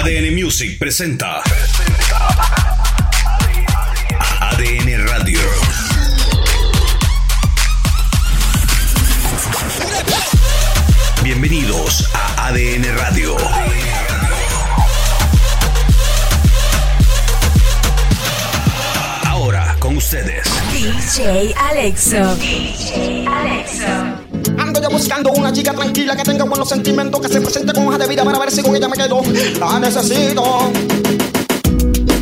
ADN Music presenta ADN Radio. Bienvenidos a ADN Radio. Ahora con ustedes. DJ Alexo. DJ Alexo. Ando yo buscando una chica tranquila que tenga buenos sentimientos, que se presente con hoja de vida para ver si con ella me quedo. La necesito.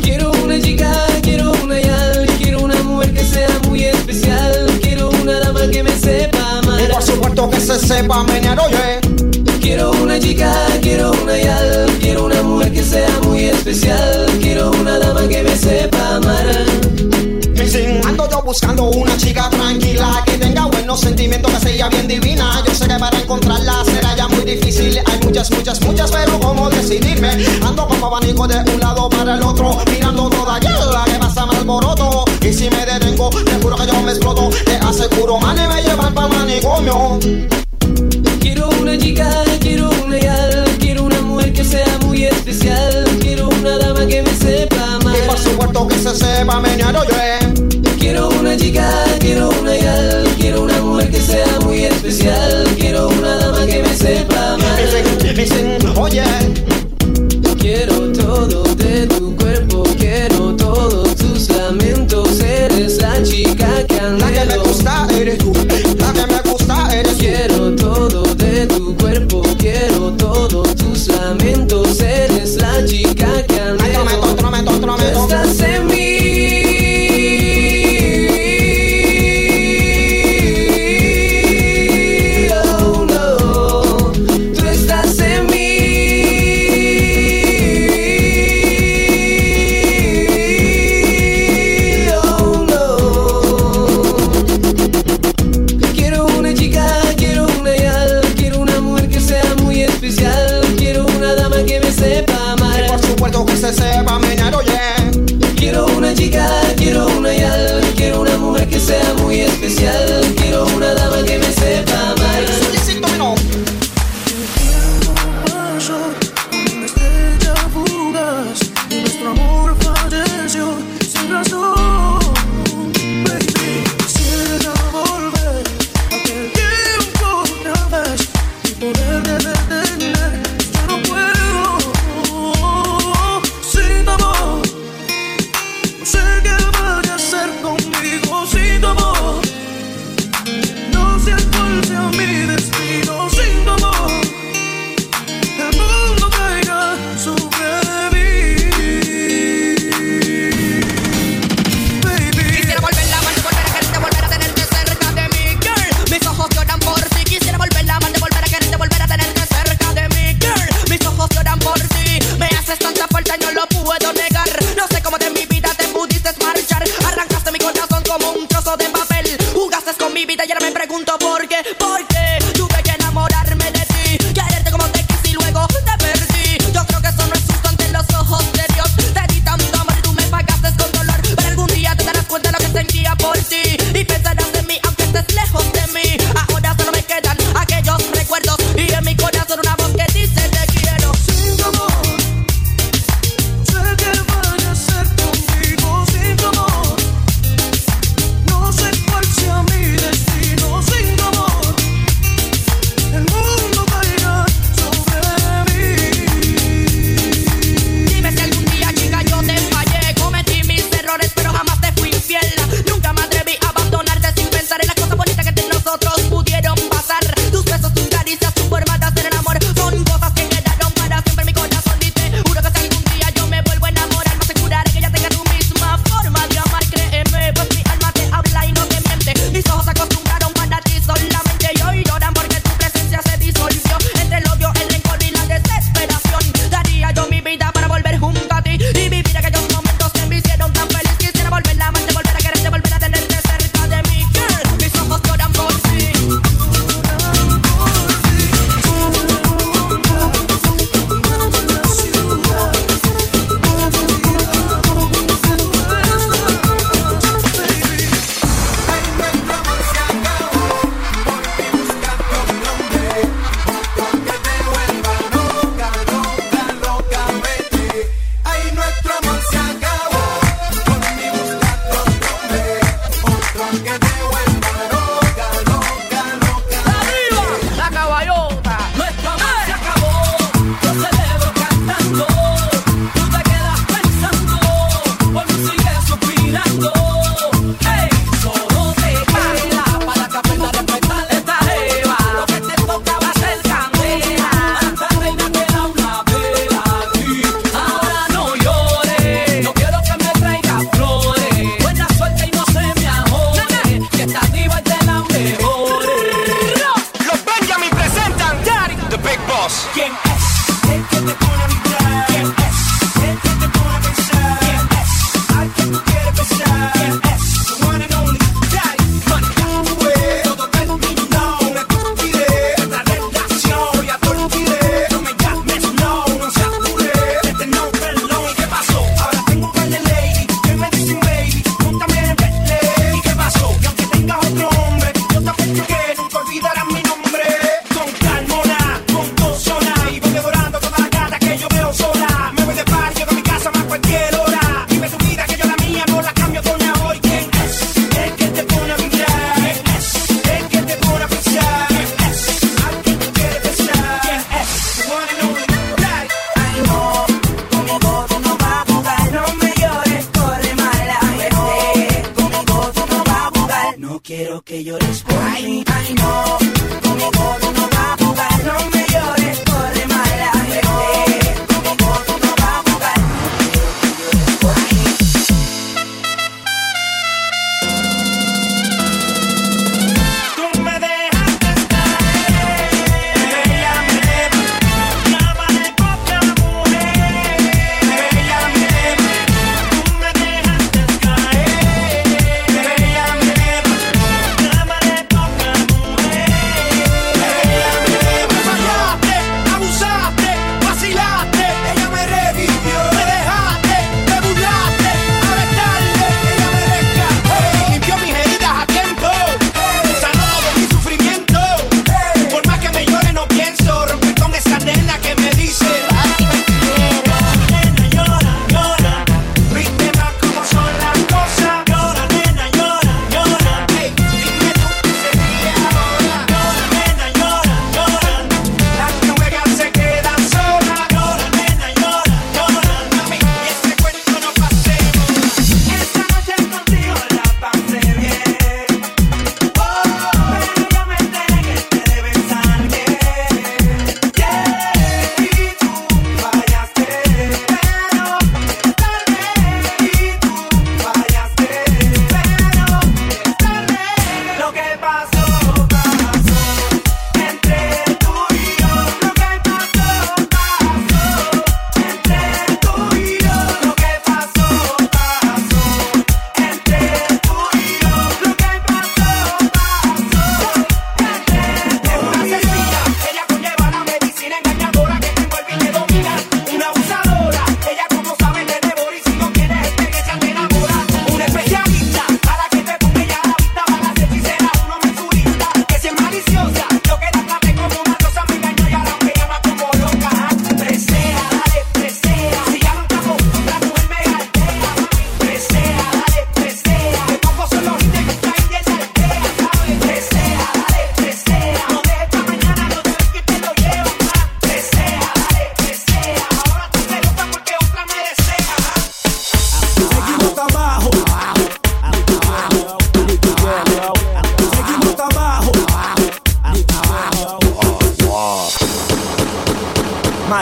Quiero una chica, quiero una yal, quiero una mujer que sea muy especial, quiero una dama que me sepa amar. Y por supuesto que se sepa menear, oye. Quiero una chica, quiero una yal, quiero una mujer que sea muy especial, quiero una dama que me sepa amar. Ando yo buscando una chica tranquila que tenga buenos sentimientos, que sea bien divina. Yo sé que para encontrarla será ya muy difícil. Hay muchas, muchas, muchas, pero ¿cómo decidirme? Ando como abanico de un lado para el otro, mirando toda la que pasa mal alboroto. Y si me detengo, te juro que yo me exploto. Te aseguro, man, y me llevan para manicomio. Quiero una chica, quiero una yal, quiero una mujer que sea muy especial, quiero una dama que me sepa supuesto que se sepa menear. Quiero una chica, quiero una yal, quiero una mujer que sea muy especial, quiero una dama que me sepa amar. Dicen, oye. Quiero todo de tu cuerpo, quiero todos tus lamentos, eres la chica que La que me anhelo. gusta eres tú, la que me gusta eres tú. Quiero todo de tu cuerpo, quiero todos tus lamentos, eres la chica que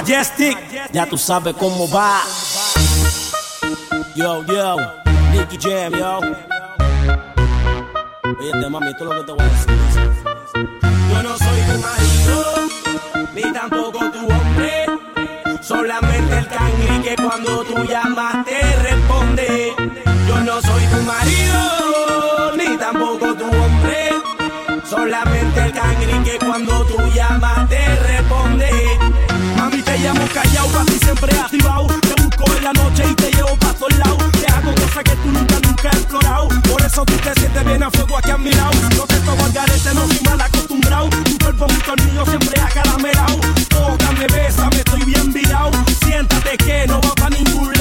Ya tú sabes cómo va. Yo, yo, Nicky Jam, yo. Oye, mami, esto es lo que te voy a decir. Yo no soy tu marido, ni tampoco tu hombre. Solamente el cangri que cuando tú llamas te responde. Yo no soy tu marido, ni tampoco tu hombre. Solamente el cangri que cuando tú llamas te responde. Llamo callado, para ti siempre activado. Te busco en la noche y te llevo pa' todos lados. Te hago cosas que tú nunca, nunca has explorado. Por eso tú te sientes bien a fuego aquí a mi lado. No te tomo al garete, no soy mal acostumbrado. Tu cuerpo, mi tornillo siempre acaramelado. Tócame, bésame, estoy bien virado. Siéntate que no va pa' ningún lado.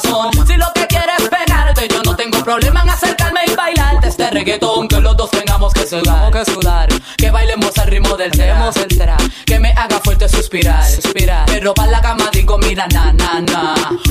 Si lo que quieres es penarte, yo no tengo problema en acercarme y bailarte este reggaetón. Que los dos tengamos que sudar, que, sudar, que bailemos al ritmo del tema, que me haga fuerte suspirar, suspirar. Que ropa la cama digo mira na na na.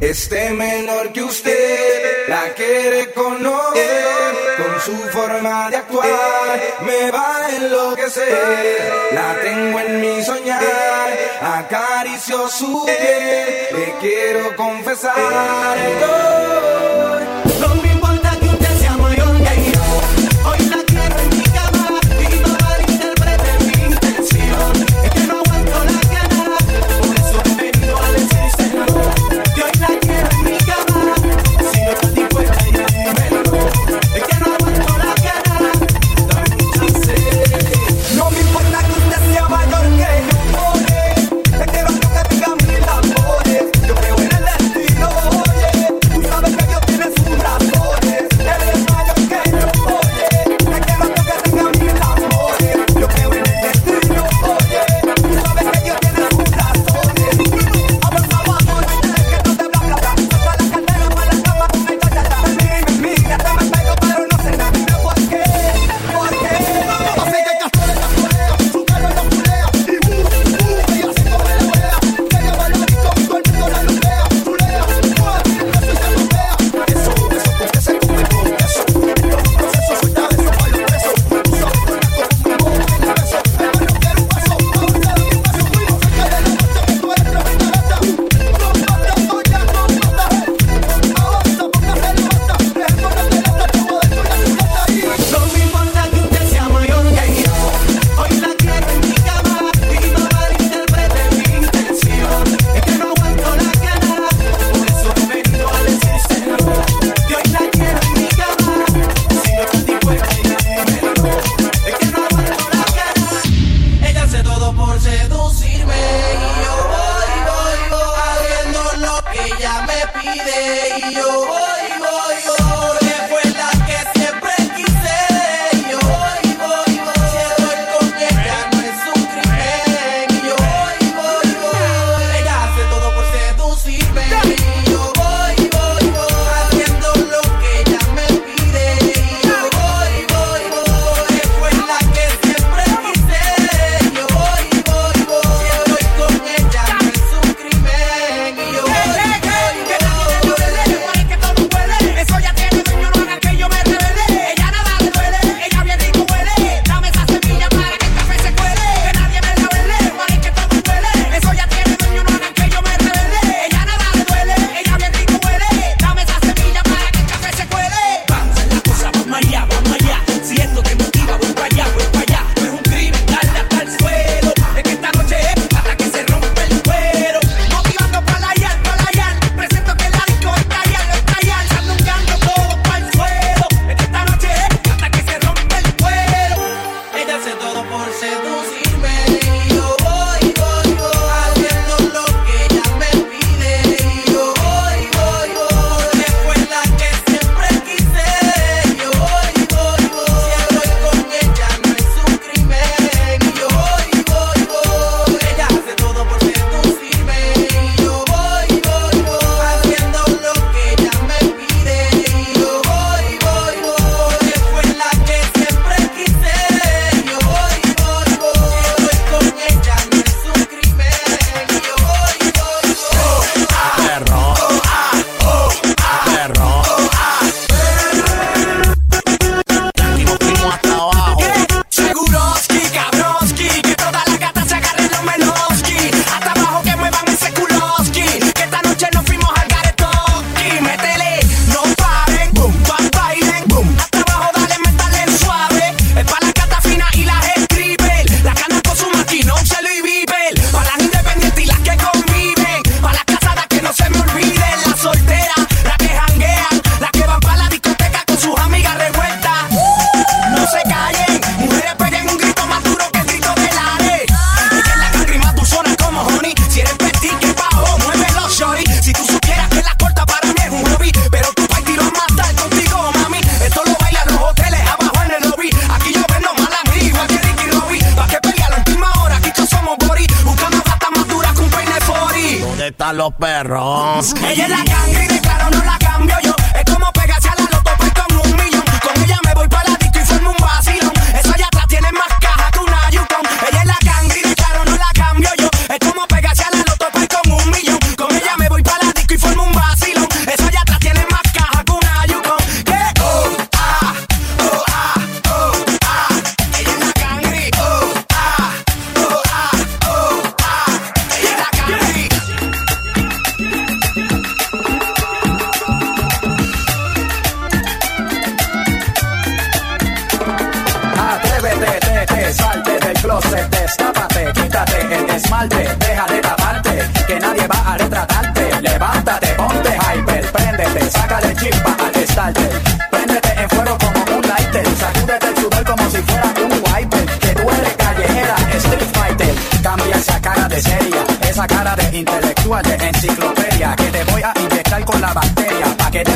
Este menor que usted la quiere conocer, con su forma de actuar me va a enloquecer. La tengo en mi soñar, acaricio su piel, le quiero confesar.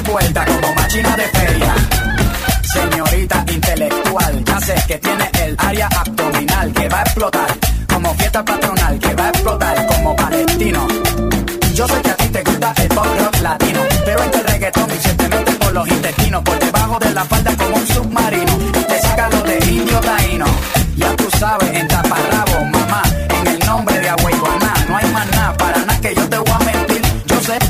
como máquina de feria. Señorita intelectual, ya sé que tiene el área abdominal que va a explotar. Como fiesta patronal que va a explotar como palestino. Yo sé que a ti te gusta el pop rock latino, pero este reggaetón se te mete por los intestinos, por debajo de la falda como un submarino. Te saca lo de indio taíno, ya tú sabes, en taparrabo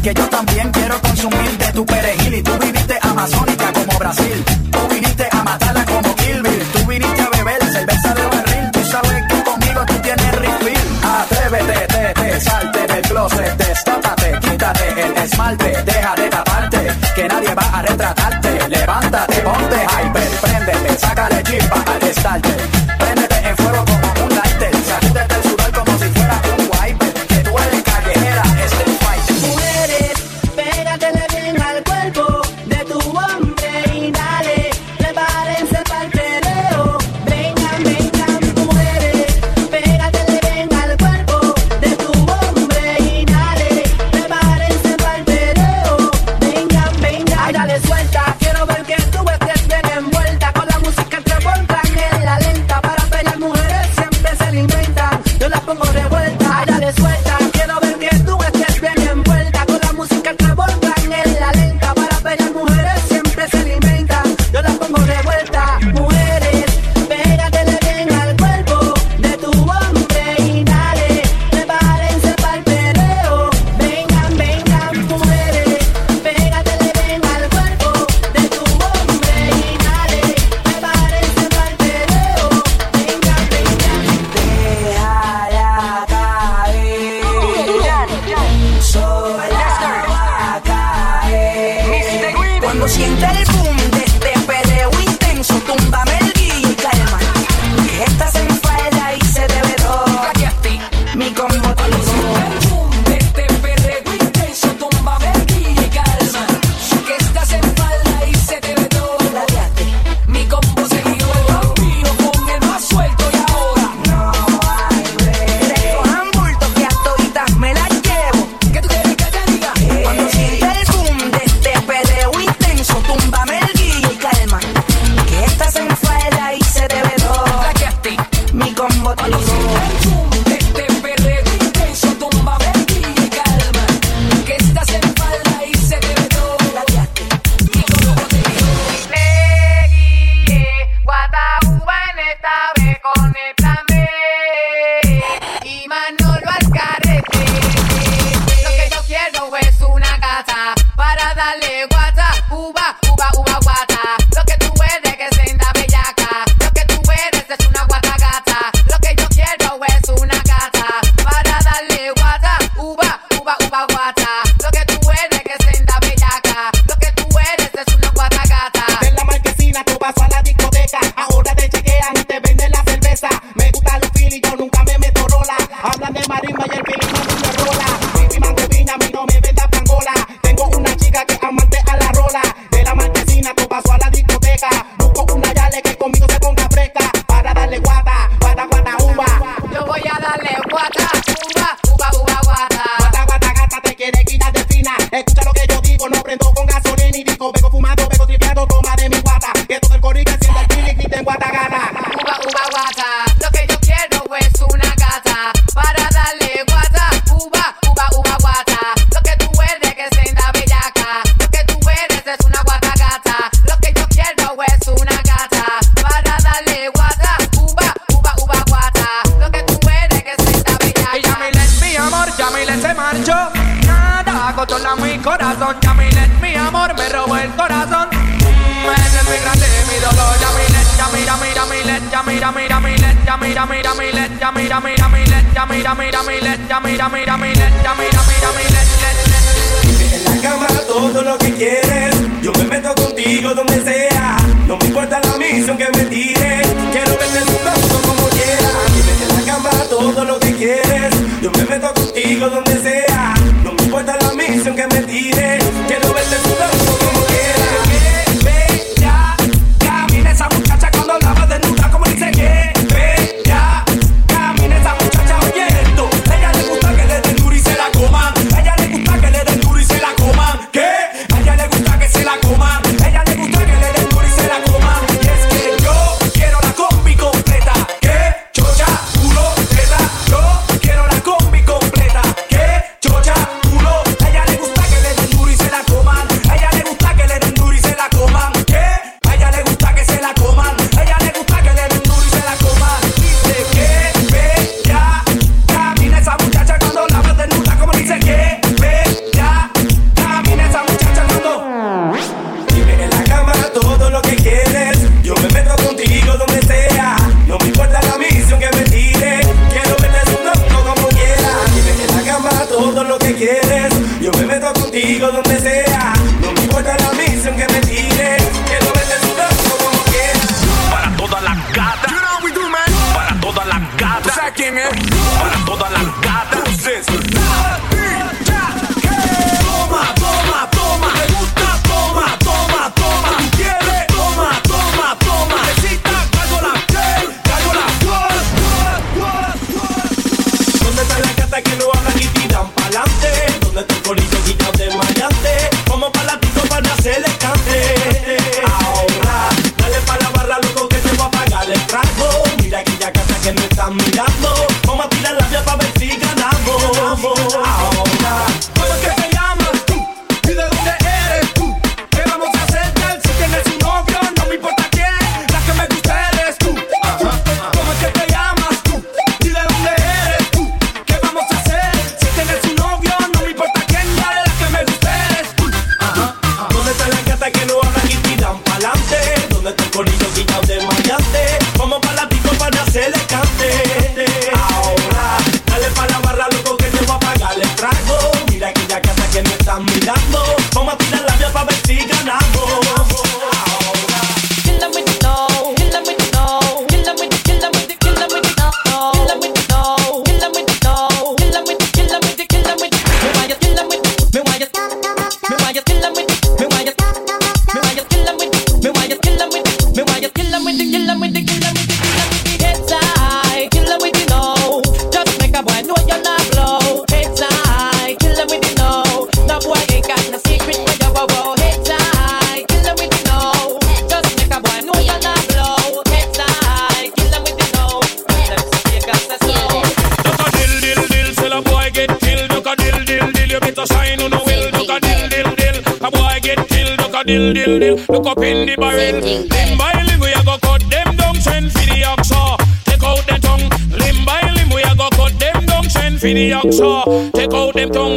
que yo también quiero consumir de tu perejil. Y tú viniste amazónica como Brasil. Tú viniste a matarla como Kill Tú viniste a beber cerveza de barril. Tú sabes que conmigo tú tienes refill. Atrévete, te, salte del closet. Destápate, quítate el esmalte. Deja de taparte, que nadie va a retratarte. Levántate, ponte hyper, préndete, sácale chispa al estarte.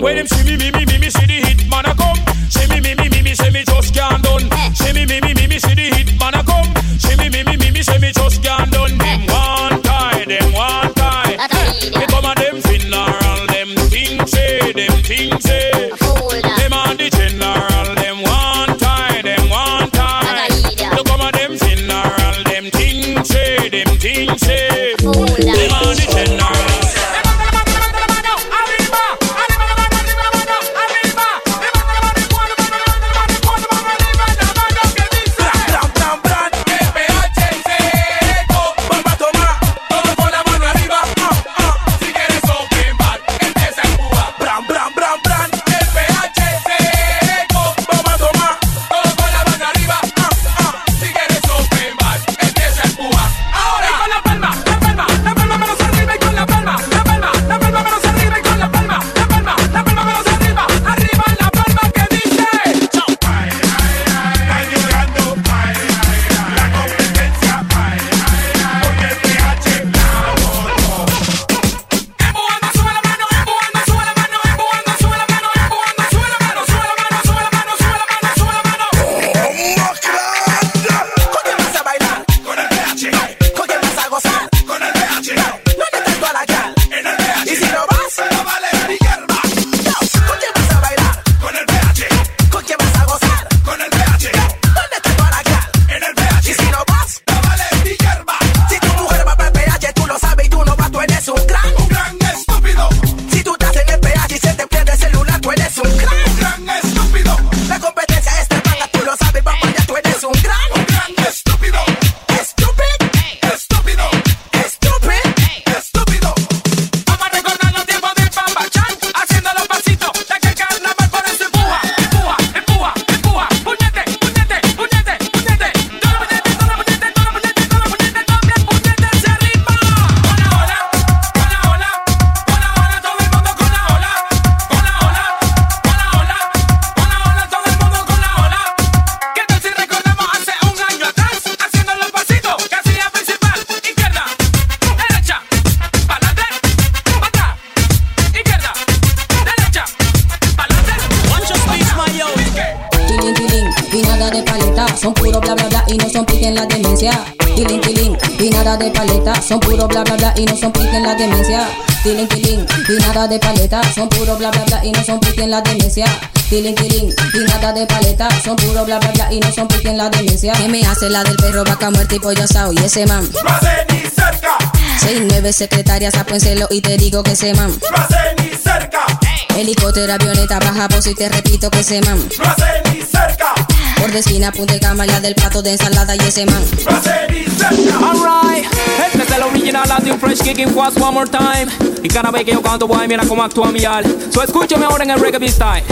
When them see me, me, Tiling tiling y nada de paleta, son puro bla bla bla y no son pique en la demencia. ¿Qué me hace la del perro vaca muerta y pollo asado? Y ese man. No hace ni cerca, Seis, nueve secretarias, apóenselo y te digo que ese man. no hace ni cerca, Helicóptero, avioneta, baja voz y te repito que ese man. no hace ni cerca, Por de esquina, punta de cama, la del plato de ensalada y ese man. no hace ni cerca. Alright, este es el original Latin Fresh Kicking Quads one more time. Y cada vez que yo canto, boy, mira cómo actúa mi al. So escúchame ahora en el reggae style.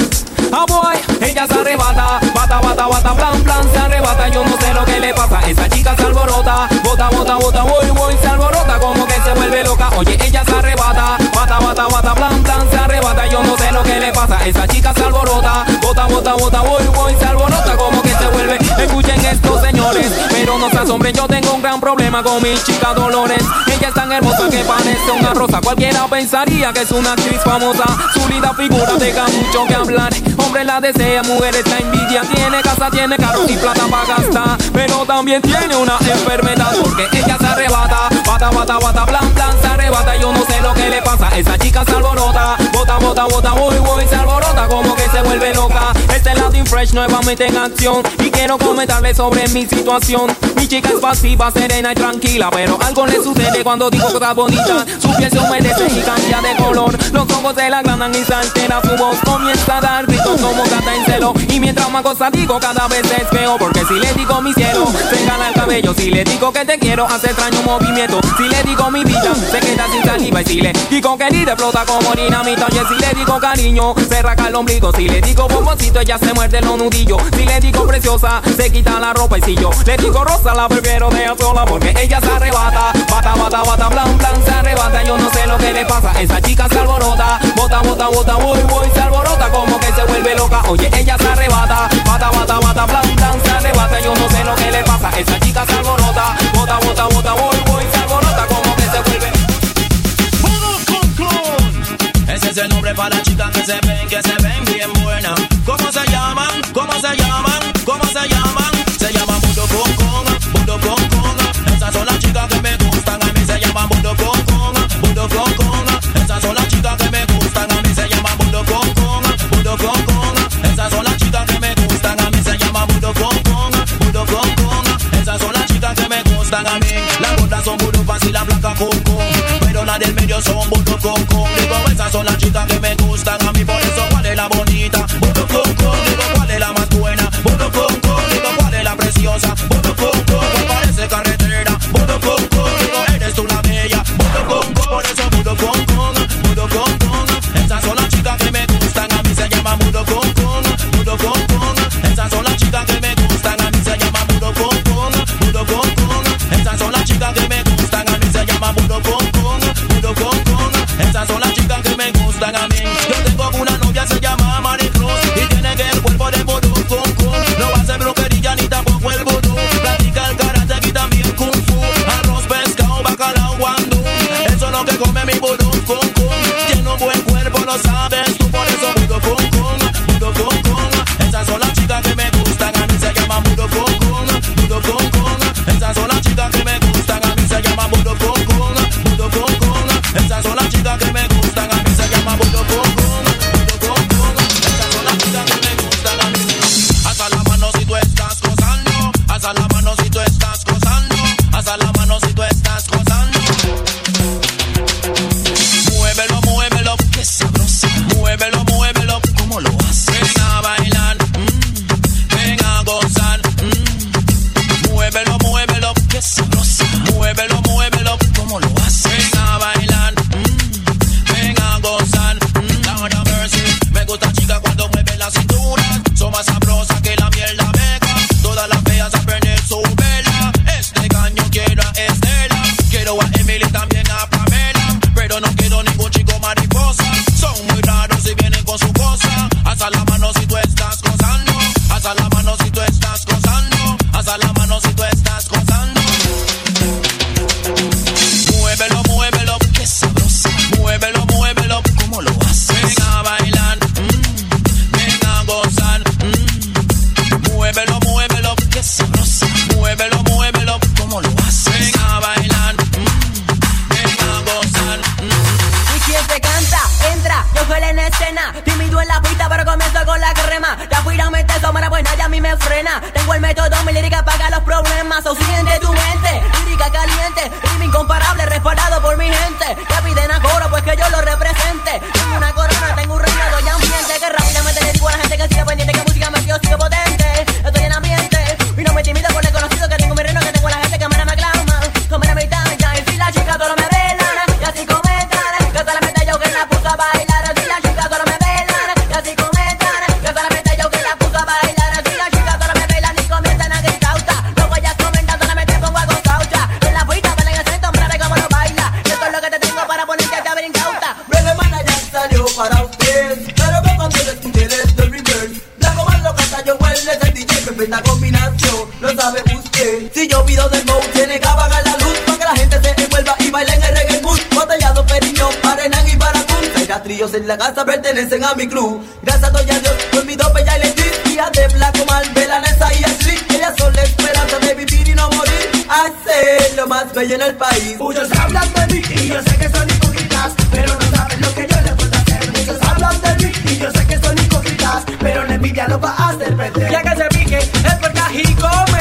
Ah, boy, ella se arrebata, bata, bata, bata, plan, plan, se arrebata. Yo no sé lo que le pasa, esa chica se alborota, bota, bota, bota, voy, voy, se alborota, como que se vuelve loca. Oye, ella se arrebata, bata, bata, bata, plan, plan, se arrebata. Yo no sé lo que le pasa, esa chica se alborota, bota, bota, bota, voy, voy, se alborota, como que se vuelve. Escuchen esto, señores, pero no se asombren, yo tengo un gran problema con mi chica Dolores. Ella es tan hermosa que parece una rosa. Cualquiera pensaría que es una actriz famosa. Su linda figura deja mucho que hablar. Hombre la desea, mujeres la envidia. Tiene casa, tiene carro y plata para gastar. Pero también tiene una enfermedad porque ella se arrebata. Bata, bata, bata, plan, plan, se arrebata. Yo no sé lo que le pasa. Esa chica se alborota. Bota, bota, bota, voy, voy, se alborota como que se vuelve loca. Este Latin Fresh nuevamente en acción. Y quiero comentarle sobre mi situación. Mi chica es pasiva, serena y tranquila. Pero algo le sucede cuando digo cosas bonitas. Su piel se humedece y cambia de color. Los ojos se la agrandan y se altera su voz. Comienza a dar gritos como gata en celo. Y mientras más cosas digo, cada vez es peor. Porque si le digo mi cielo, se gana el cabello. Si le digo que te quiero, hace extraño movimiento. Si le digo mi vida, se queda sin saliva. Y si le digo querida, explota como dinamita. Oye, si le digo cariño, se raca el ombligo. Si le digo bomboncito, ella se muerde los nudillos. Si le digo preciosa, se quita la ropa. Y si yo le digo rosa, la prefiero dejar sola. Porque ella se arrebata, bata, bata, bata, blan, blan, se arrebata. Yo no sé lo que le pasa. Esa chica se alborota, bota, bota, bota, voy, voy, se alborota como que se vuelve loca. Oye, ella se arrebata, bata, bata, bata, blan, blan, se arrebata. Yo no sé lo que le pasa. Esa chica se alborota, bota, bota, bota, voy, voy, se alborota como que se vuelve. Ese es el nombre para chicas que se ven, que se si tú estás gozando. Alza la mano si tú estás gozando. dembow, lo sabe usted. Si yo pido dembow, tiene que apagar la luz para que la gente se envuelva y baile en el reggae mood. Botellado, periñón, arenán y baracún. Seis tríos en la casa pertenecen a mi club. Gracias doy a Dios por mi dope ya electricidad de Blanco Mal, de la y Street. Ellas son la esperanza de vivir y no morir. Hacer lo más bello en el país. Muchos hablan de mí y yo sé que son hipócritas, pero no saben lo que yo les puedo hacer. Muchos hablan de mí y yo sé que son hipócritas, pero la envidia lo va a hacer perder. Ya que se pique, es México, México.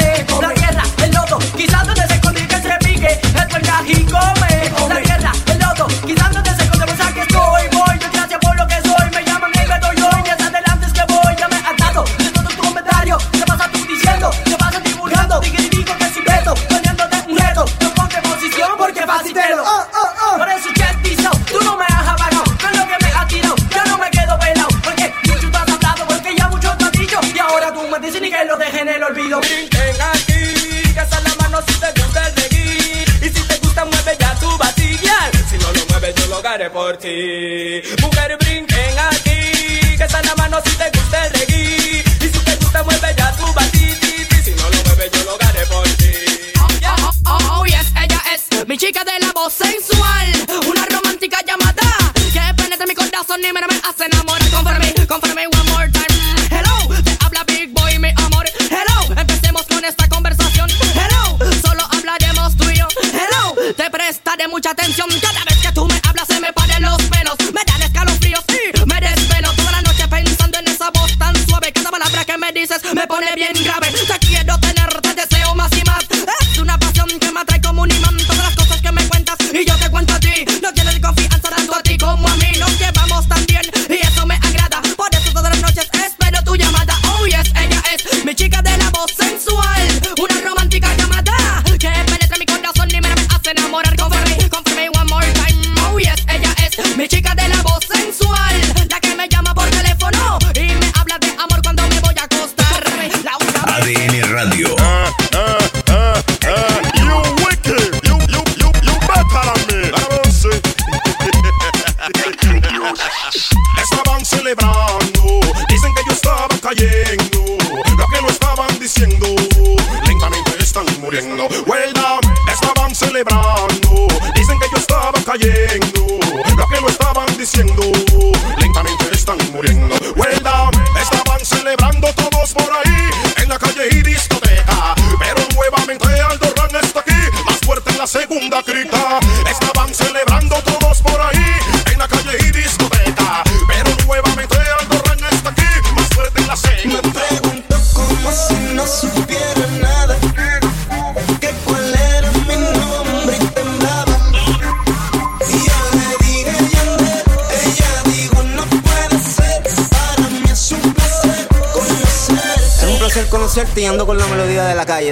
المتقين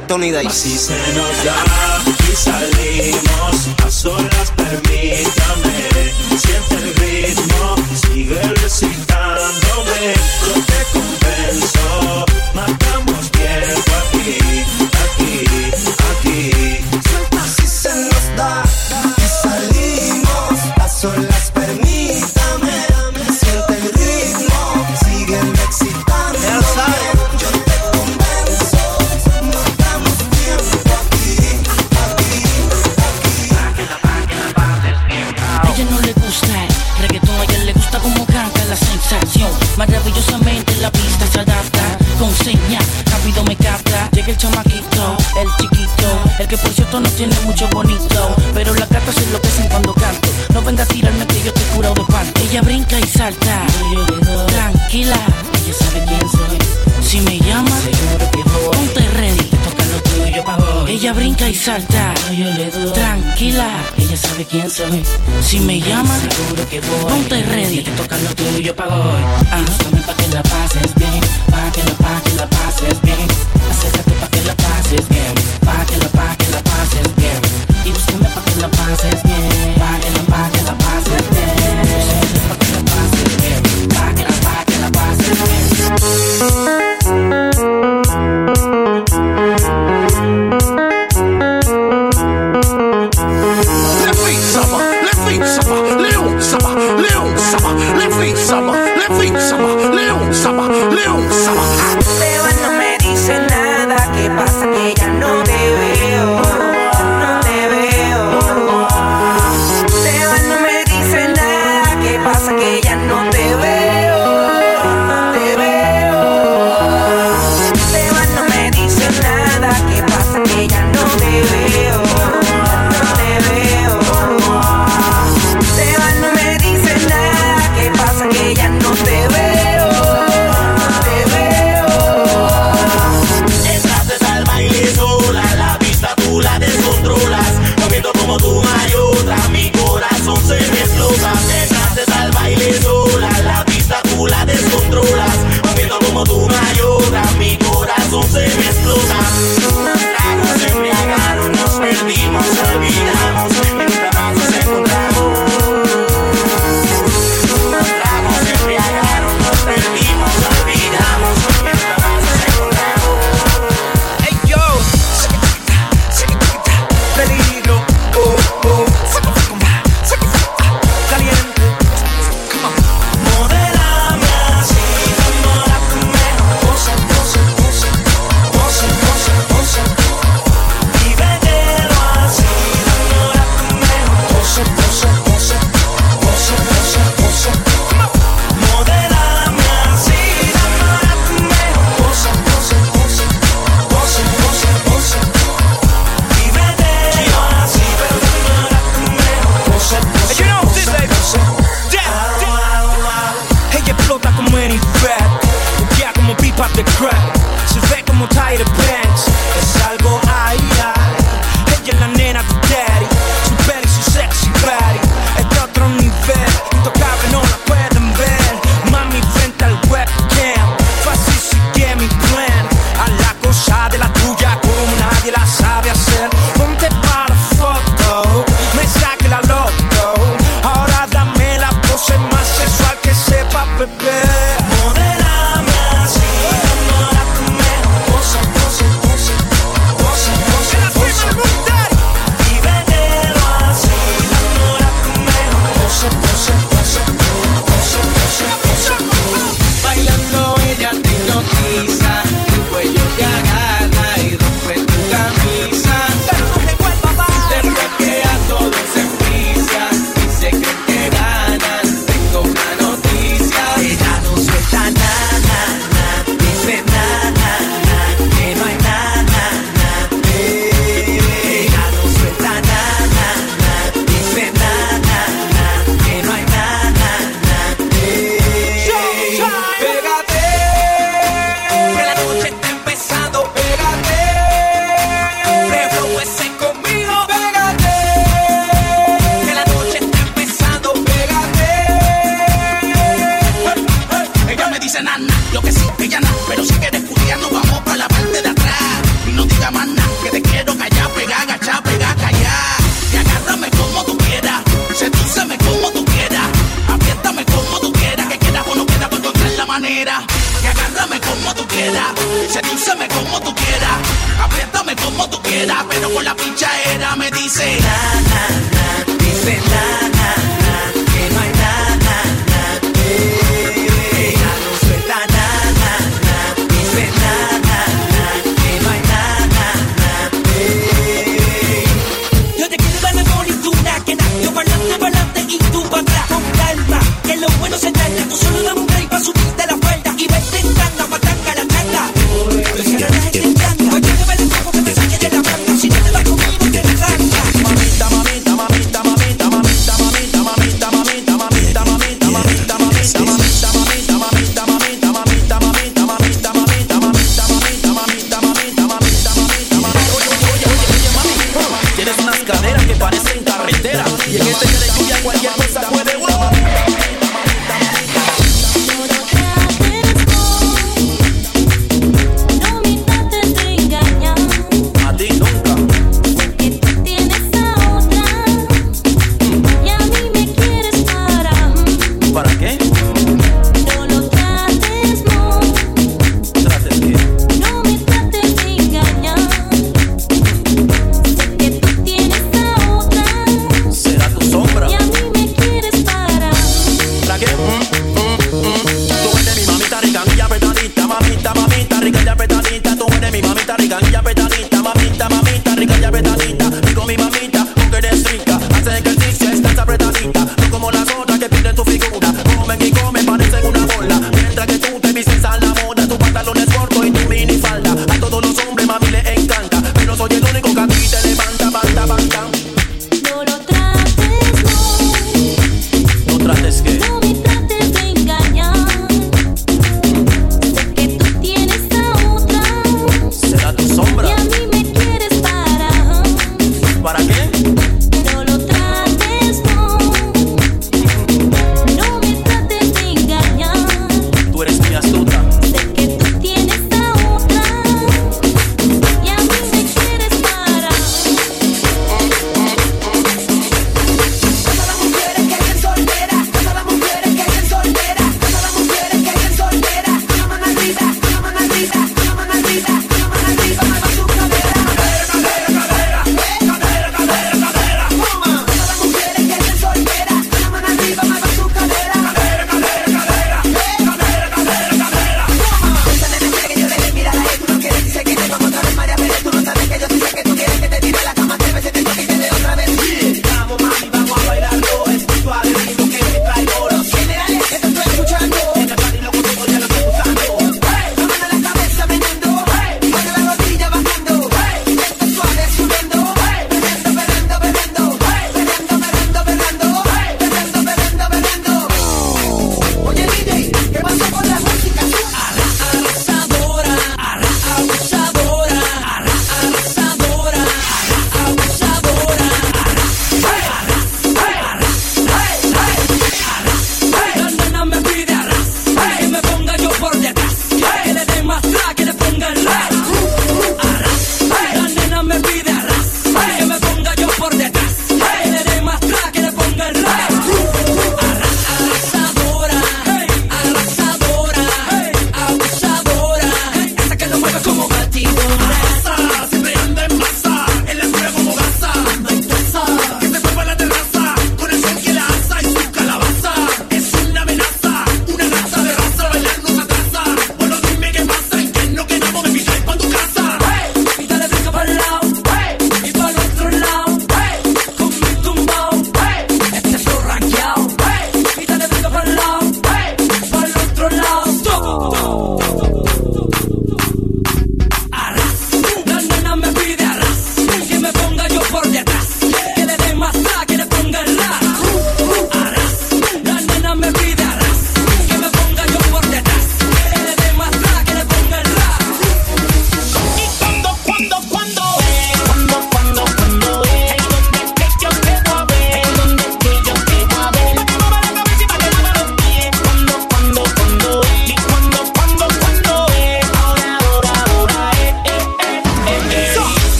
Tony Dice. Así se nos da.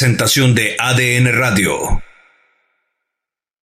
Esta fue la presentación de.